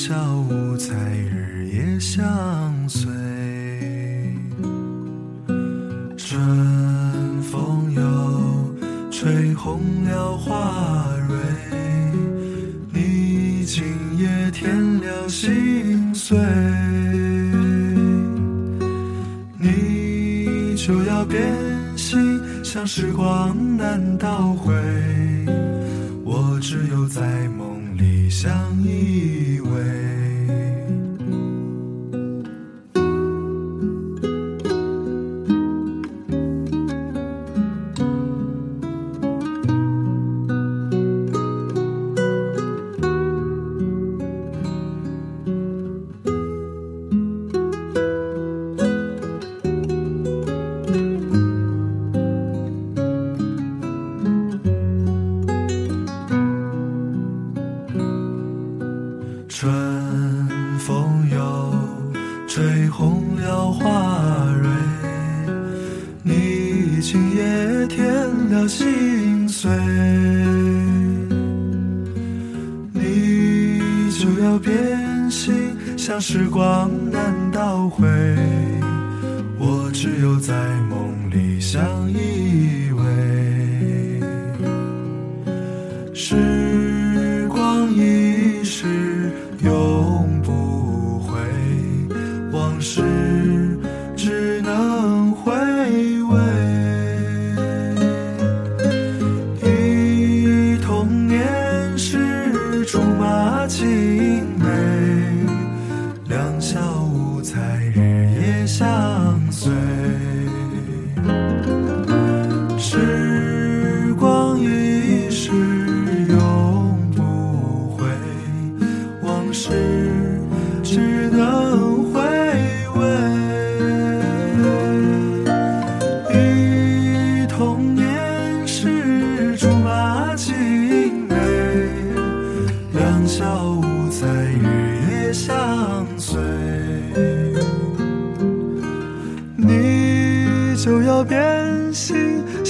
小无猜日夜相随。春风又吹红了花蕊，你今夜添了心碎，你就要变心，像时光难倒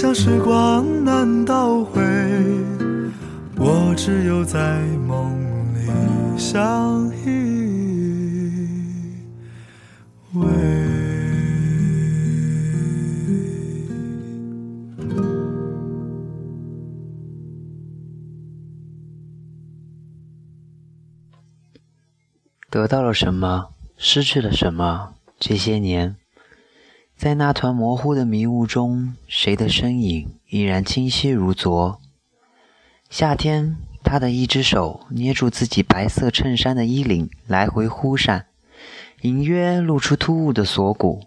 像时光难倒回，我只有在梦里相依偎。得到了什么，失去了什么？这些年，在那团模糊的迷雾中，谁的身影依然清晰如昨？夏天，他的一只手捏住自己白色衬衫的衣领，来回忽闪，隐约露出突兀的锁骨。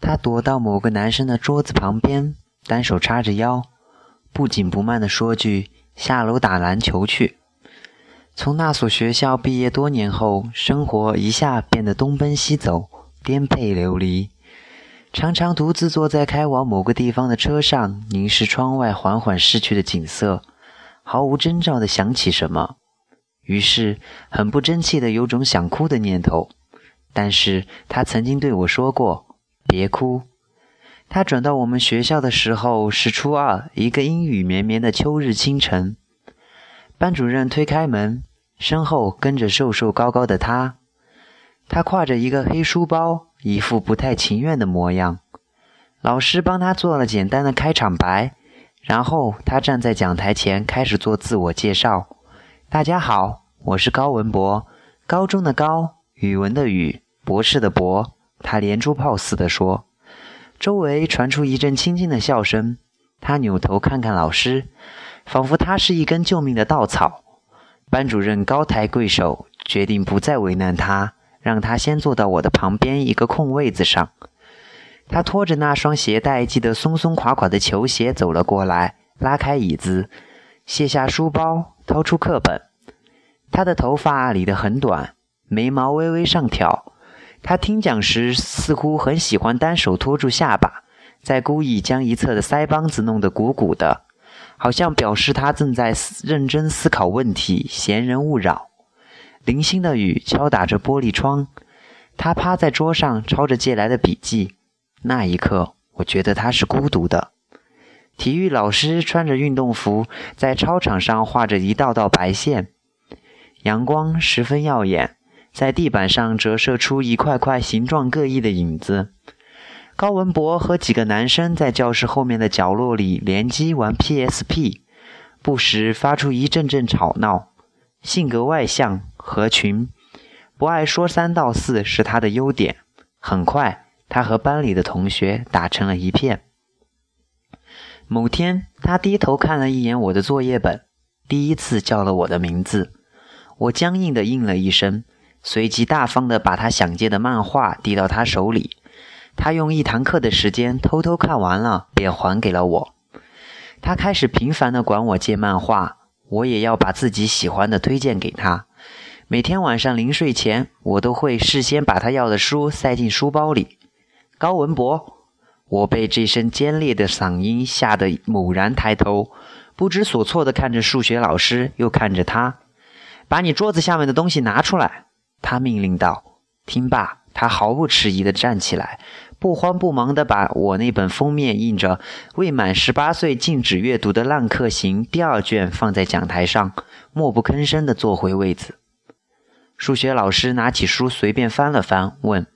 他躲到某个男生的桌子旁边，单手叉着腰，不紧不慢地说句：“下楼打篮球去。”从那所学校毕业多年后，生活一下变得东奔西走，颠沛流离。常常独自坐在开往某个地方的车上，凝视窗外缓缓逝去的景色，毫无征兆地想起什么，于是很不争气的有种想哭的念头。但是他曾经对我说过：“别哭。”他转到我们学校的时候是初二，一个阴雨绵绵的秋日清晨。班主任推开门，身后跟着瘦瘦高高的他。他挎着一个黑书包，一副不太情愿的模样。老师帮他做了简单的开场白，然后他站在讲台前开始做自我介绍：“大家好，我是高文博，高中的高，语文的语，博士的博。”他连珠炮似的说。周围传出一阵轻轻的笑声。他扭头看看老师。仿佛他是一根救命的稻草。班主任高抬贵手，决定不再为难他，让他先坐到我的旁边一个空位子上。他拖着那双鞋带系得松松垮垮的球鞋走了过来，拉开椅子，卸下书包，掏出课本。他的头发理得很短，眉毛微微上挑。他听讲时似乎很喜欢单手托住下巴，在故意将一侧的腮帮子弄得鼓鼓的，好像表示他正在认真思考问题，闲人勿扰。零星的雨敲打着玻璃窗，他趴在桌上抄着借来的笔记。那一刻，我觉得他是孤独的。体育老师穿着运动服，在操场上画着一道道白线，阳光十分耀眼。在地板上折射出一块块形状各异的影子。高文博和几个男生在教室后面的角落里联机玩 PSP，不时发出一阵阵吵闹。性格外向、合群，不爱说三道四是他的优点。很快，他和班里的同学打成了一片。某天，他低头看了一眼我的作业本，第一次叫了我的名字。我僵硬的应了一声。随即大方的把他想借的漫画递到他手里，他用一堂课的时间偷偷看完了，便还给了我。他开始频繁地管我借漫画，我也要把自己喜欢的推荐给他。每天晚上临睡前，我都会事先把他要的书塞进书包里。高文博，我被这声尖利的嗓音吓得猛然抬头，不知所措地看着数学老师，又看着他，把你桌子下面的东西拿出来。他命令道：“听罢，他毫不迟疑地站起来，不慌不忙地把我那本封面印着‘未满十八岁禁止阅读的浪客行’第二卷放在讲台上，默不吭声地坐回位子。数学老师拿起书随便翻了翻，问：‘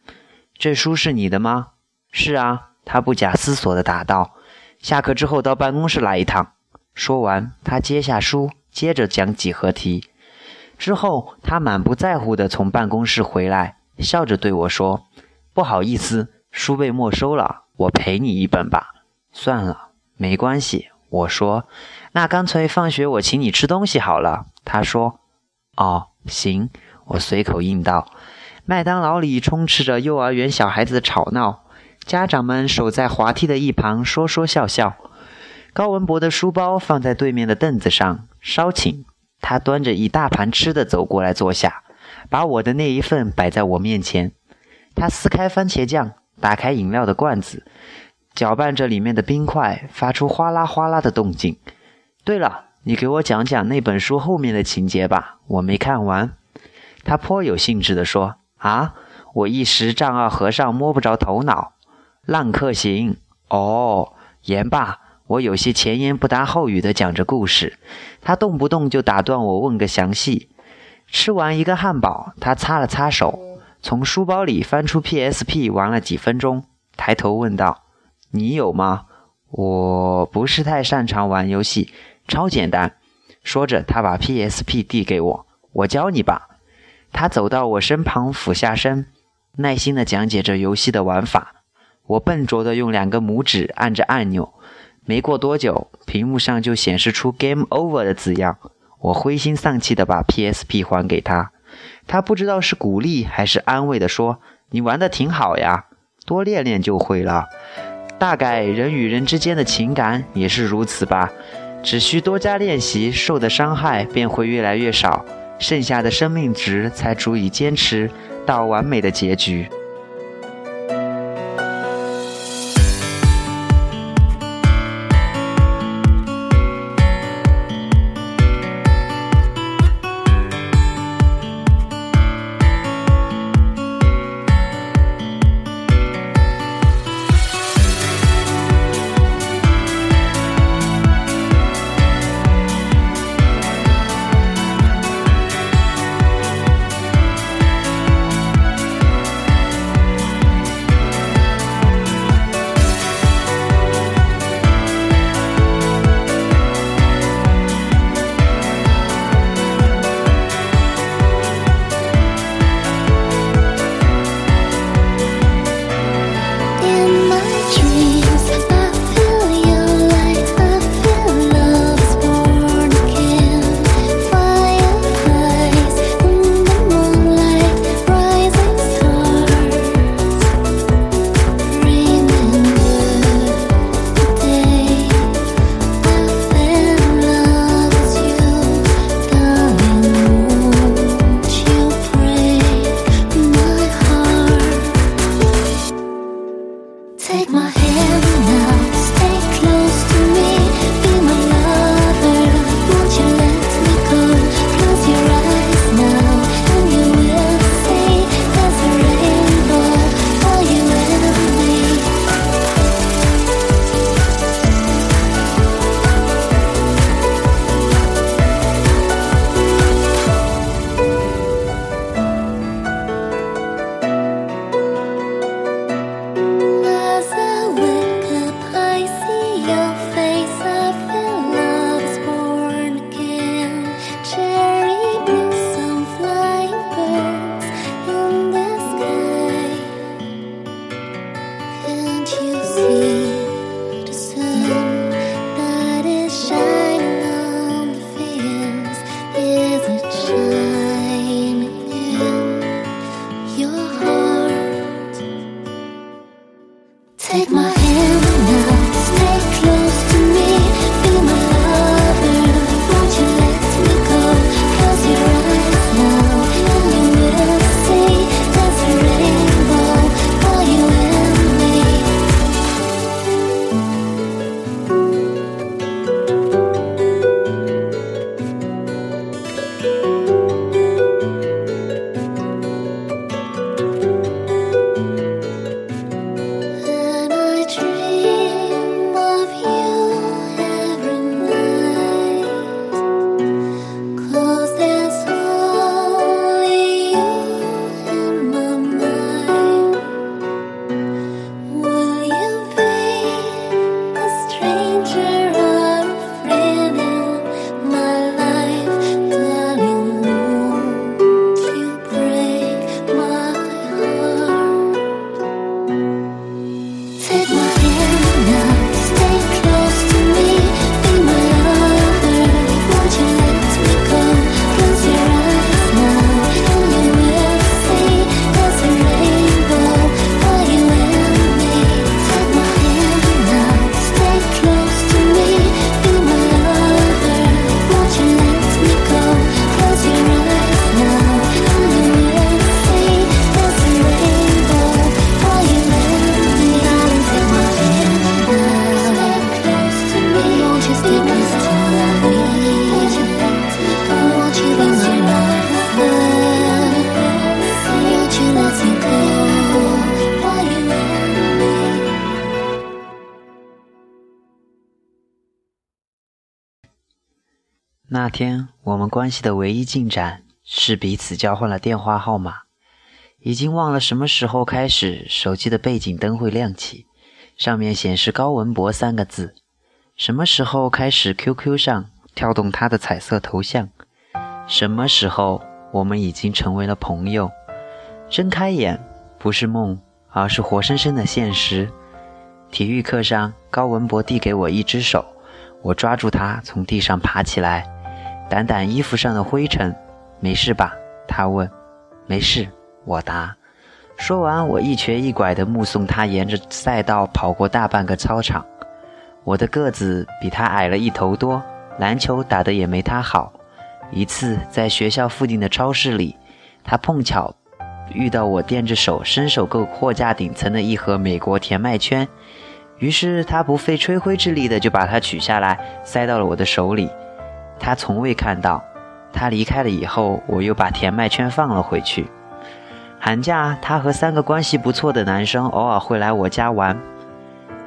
这书是你的吗？’‘是啊。’他不假思索地答道：‘下课之后到办公室来一趟。’说完，他接下书，接着讲几何题。”之后，他满不在乎地从办公室回来，笑着对我说：“不好意思，书被没收了，我赔你一本吧。”算了，没关系。我说：“那干脆放学我请你吃东西好了。”他说：“哦，行。”我随口应道。麦当劳里充斥着幼儿园小孩子的吵闹，家长们守在滑梯的一旁说说笑笑。高文博的书包放在对面的凳子上，稍请。他端着一大盘吃的走过来坐下，把我的那一份摆在我面前。他撕开番茄酱，打开饮料的罐子，搅拌着里面的冰块，发出哗啦哗啦的动静。对了，你给我讲讲那本书后面的情节吧，我没看完。他颇有兴致地说：“啊！”我一时丈二和尚摸不着头脑。浪客行，哦，言罢。我有些前言不搭后语地讲着故事，他动不动就打断我问个详细。吃完一个汉堡，他擦了擦手，从书包里翻出 PSP 玩了几分钟，抬头问道：“你有吗？”“我不是太擅长玩游戏，超简单。”说着，他把 PSP 递给我：“我教你吧。”他走到我身旁，俯下身，耐心地讲解着游戏的玩法。我笨拙地用两个拇指按着按钮。没过多久，屏幕上就显示出 “Game Over” 的字样。我灰心丧气地把 PSP 还给他，他不知道是鼓励还是安慰地说：“你玩的挺好呀，多练练就会了。大概人与人之间的情感也是如此吧，只需多加练习，受的伤害便会越来越少，剩下的生命值才足以坚持到完美的结局。” take my 天我们关系的唯一进展是彼此交换了电话号码。已经忘了什么时候开始，手机的背景灯会亮起，上面显示“高文博”三个字。什么时候开始，QQ 上跳动他的彩色头像？什么时候我们已经成为了朋友？睁开眼，不是梦，而是活生生的现实。体育课上，高文博递给我一只手，我抓住他，从地上爬起来，掸掸衣服上的灰尘。没事吧？他问。没事。我答。说完，我一瘸一拐地目送他沿着赛道跑过大半个操场。我的个子比他矮了一头多，篮球打得也没他好。一次在学校附近的超市里，他碰巧遇到我垫着手，伸手够货架顶层的一盒美国甜麦圈，于是他不费吹灰之力的就把它取下来，塞到了我的手里。他从未看到，他离开了以后，我又把甜麦圈放了回去。寒假，他和三个关系不错的男生偶尔会来我家玩。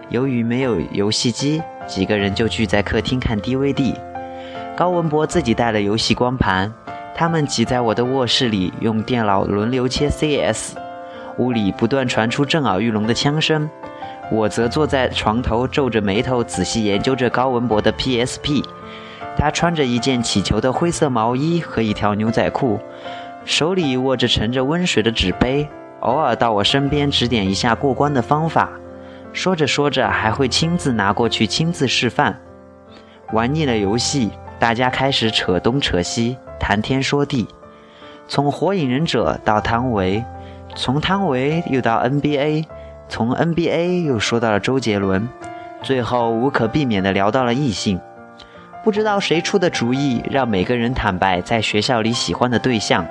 由于没有游戏机，几个人就聚在客厅看 DVD。高文博自己带了游戏光盘，他们挤在我的卧室里用电脑轮流切 CS。屋里不断传出震耳欲聋的枪声，我则坐在床头皱着眉头仔细研究着高文博的 PSP。他穿着一件起球的灰色毛衣和一条牛仔裤。手里握着盛着温水的纸杯，偶尔到我身边指点一下过关的方法。说着说着，还会亲自拿过去亲自示范。玩腻了游戏，大家开始扯东扯西，谈天说地，从火影忍者到汤唯，从汤唯又到 NBA，从 NBA 又说到了周杰伦，最后无可避免地聊到了异性。不知道谁出的主意，让每个人坦白在学校里喜欢的对象。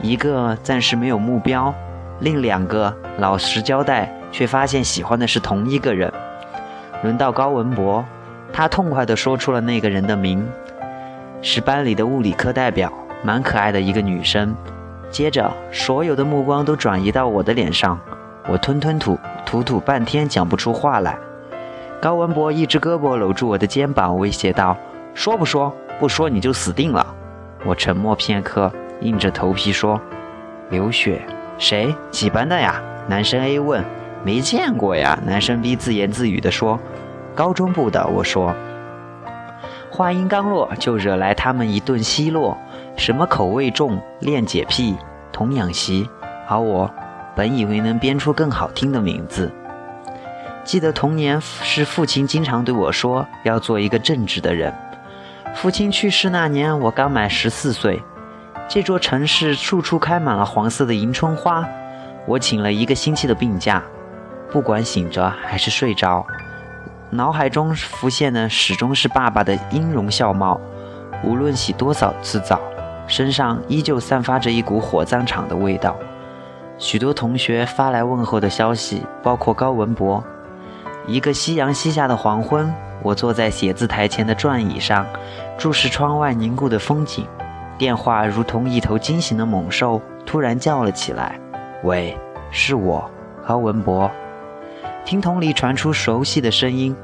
一个暂时没有目标，另两个老实交代，却发现喜欢的是同一个人。轮到高文博，他痛快地说出了那个人的名，是班里的物理课代表，蛮可爱的一个女生。接着，所有的目光都转移到我的脸上，我吞吞吐吐吐半天讲不出话来。高文博一只胳膊搂住我的肩膀，威胁道：“说不说？不说你就死定了。”我沉默片刻。硬着头皮说：“刘雪，谁？几班的呀？”男生 A 问。“没见过呀。”男生 B 自言自语地说。“高中部的。”我说。话音刚落，就惹来他们一顿奚落：什么口味重、恋姐癖、童养媳。而我本以为能编出更好听的名字。记得童年是父亲经常对我说要做一个正直的人。父亲去世那年，我刚满十四岁。这座城市处处开满了黄色的迎春花。我请了一个星期的病假，不管醒着还是睡着，脑海中浮现的始终是爸爸的音容笑貌。无论洗多少次澡，身上依旧散发着一股火葬场的味道。许多同学发来问候的消息，包括高文博。一个夕阳西下的黄昏，我坐在写字台前的转椅上，注视窗外凝固的风景。电话如同一头惊醒的猛兽，突然叫了起来：“喂，是我，高文博。”听筒里传出熟悉的声音，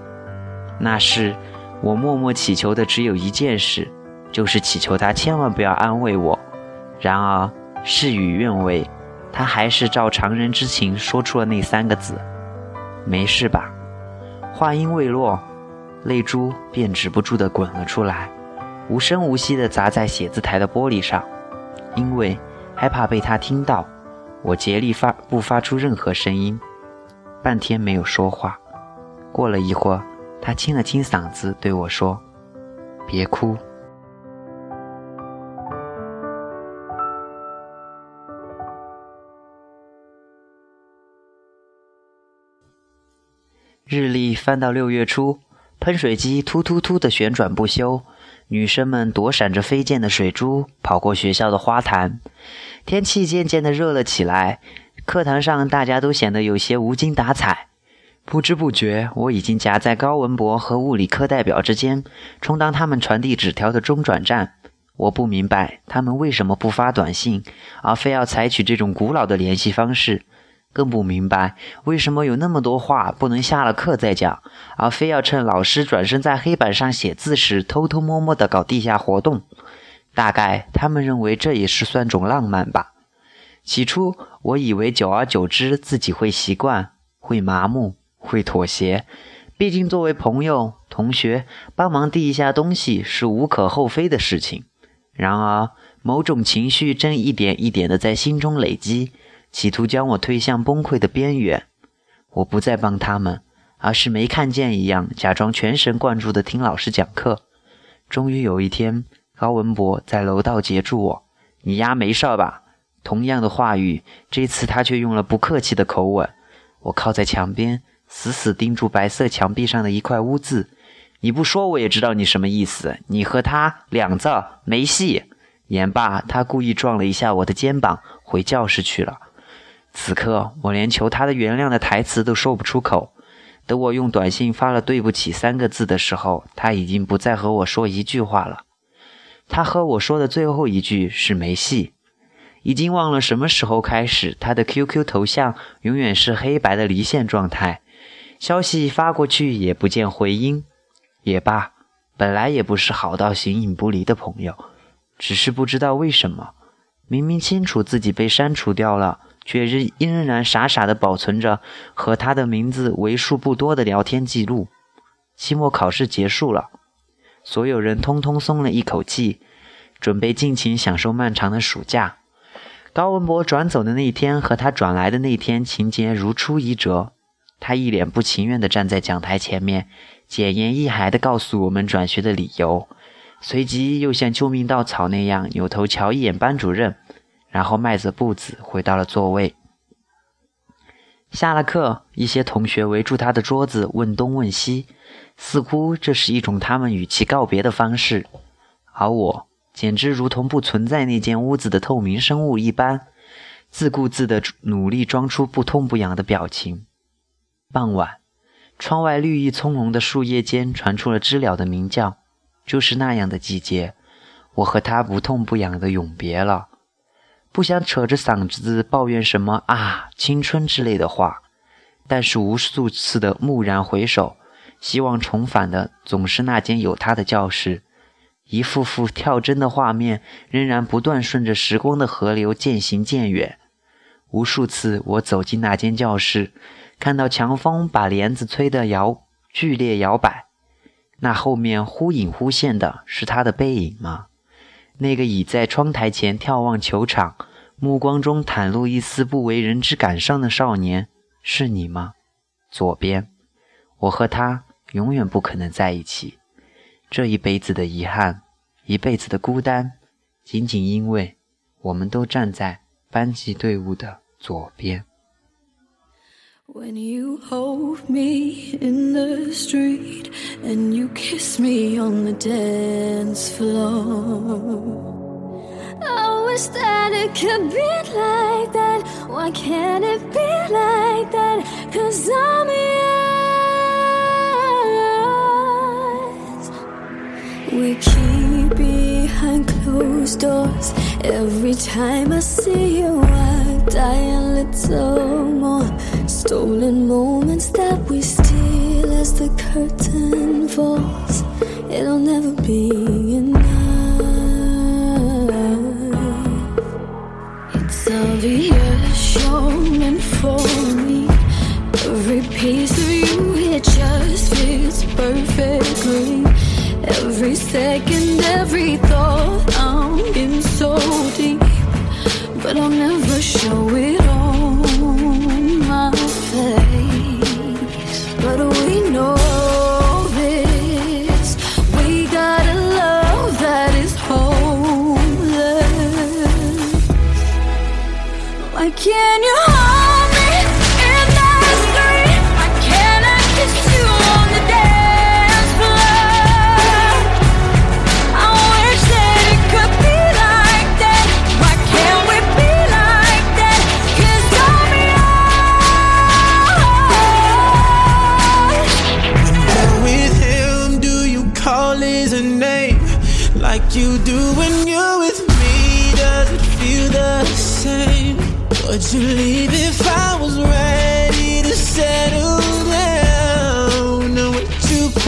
那是我默默祈求的只有一件事，就是祈求他千万不要安慰我。然而事与愿违，他还是照常人之情说出了那三个字：“没事吧？”话音未落，泪珠便止不住地滚了出来。无声无息地砸在写字台的玻璃上，因为害怕被他听到，我竭力发不发出任何声音，半天没有说话。过了一会儿，他清了清嗓子对我说：“别哭。”日历翻到六月初，喷水机突突突的旋转不休。女生们躲闪着飞溅的水珠，跑过学校的花坛。天气渐渐地热了起来，课堂上大家都显得有些无精打采。不知不觉，我已经夹在高文博和物理课代表之间，充当他们传递纸条的中转站。我不明白他们为什么不发短信，而非要采取这种古老的联系方式。更不明白为什么有那么多话不能下了课再讲，而非要趁老师转身在黑板上写字时偷偷摸摸的搞地下活动。大概他们认为这也是算种浪漫吧。起初我以为久而久之自己会习惯，会麻木，会妥协。毕竟作为朋友、同学，帮忙递一下东西是无可厚非的事情。然而某种情绪正一点一点的在心中累积。企图将我推向崩溃的边缘，我不再帮他们，而是没看见一样，假装全神贯注地听老师讲课。终于有一天，高文博在楼道截住我：“你丫没事吧？”同样的话语，这次他却用了不客气的口吻。我靠在墙边，死死盯住白色墙壁上的一块污渍。你不说我也知道你什么意思。你和他两字没戏。言罢，他故意撞了一下我的肩膀，回教室去了。此刻，我连求他的原谅的台词都说不出口。等我用短信发了“对不起”三个字的时候，他已经不再和我说一句话了。他和我说的最后一句是“没戏”。已经忘了什么时候开始，他的 QQ 头像永远是黑白的离线状态，消息发过去也不见回音。也罢，本来也不是好到形影不离的朋友，只是不知道为什么，明明清楚自己被删除掉了。却仍仍然傻傻地保存着和他的名字为数不多的聊天记录。期末考试结束了，所有人通通松了一口气，准备尽情享受漫长的暑假。高文博转走的那天和他转来的那天情节如出一辙。他一脸不情愿地站在讲台前面，简言意赅地告诉我们转学的理由，随即又像救命稻草那样扭头瞧一眼班主任。然后迈着步子回到了座位。下了课，一些同学围住他的桌子问东问西，似乎这是一种他们与其告别的方式。而我简直如同不存在那间屋子的透明生物一般，自顾自地努力装出不痛不痒的表情。傍晚，窗外绿意葱茏的树叶间传出了知了的鸣叫，就是那样的季节，我和他不痛不痒的永别了。不想扯着嗓子抱怨什么啊青春之类的话，但是无数次的蓦然回首，希望重返的总是那间有他的教室，一幅幅跳帧的画面仍然不断顺着时光的河流渐行渐远。无数次我走进那间教室，看到强风把帘子吹得摇剧烈摇摆，那后面忽隐忽现的是他的背影吗？那个倚在窗台前眺望球场，目光中袒露一丝不为人知感伤的少年，是你吗？左边，我和他永远不可能在一起。这一辈子的遗憾，一辈子的孤单，仅仅因为我们都站在班级队伍的左边。When you hold me in the street and you kiss me on the dance floor. Oh, I wish that it could be like that. Why can't it be like that? Cause I'm yours. We keep behind closed doors. Every time I see you, I die a little more. Stolen moments that we steal as the curtain falls. It'll never be enough. It's obvious you're meant for me. Every piece of you, it just fits perfectly. Every second, every thought, I'm in so deep. But I'll never show it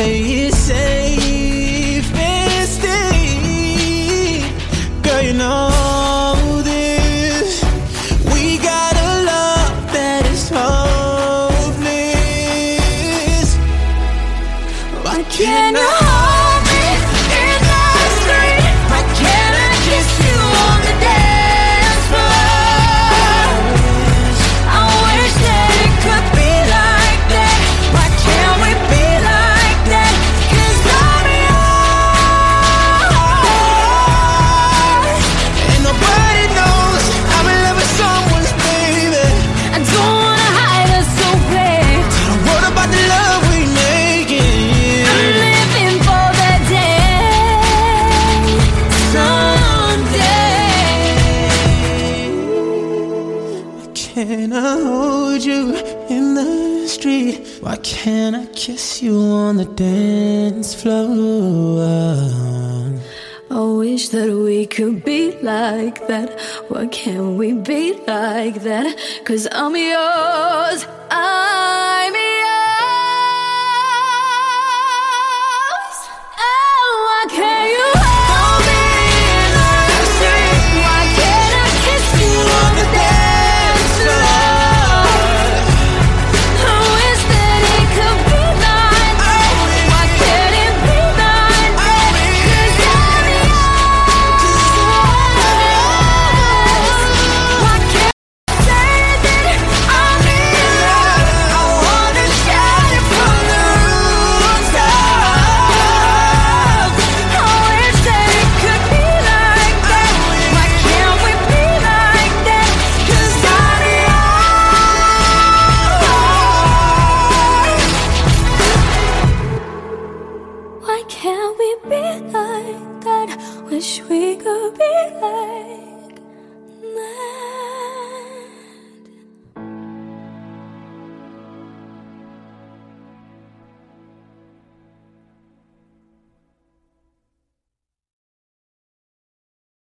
say Why can't I kiss you on the dance floor? I wish that we could be like that. Why can't we be like that? Cause I'm yours.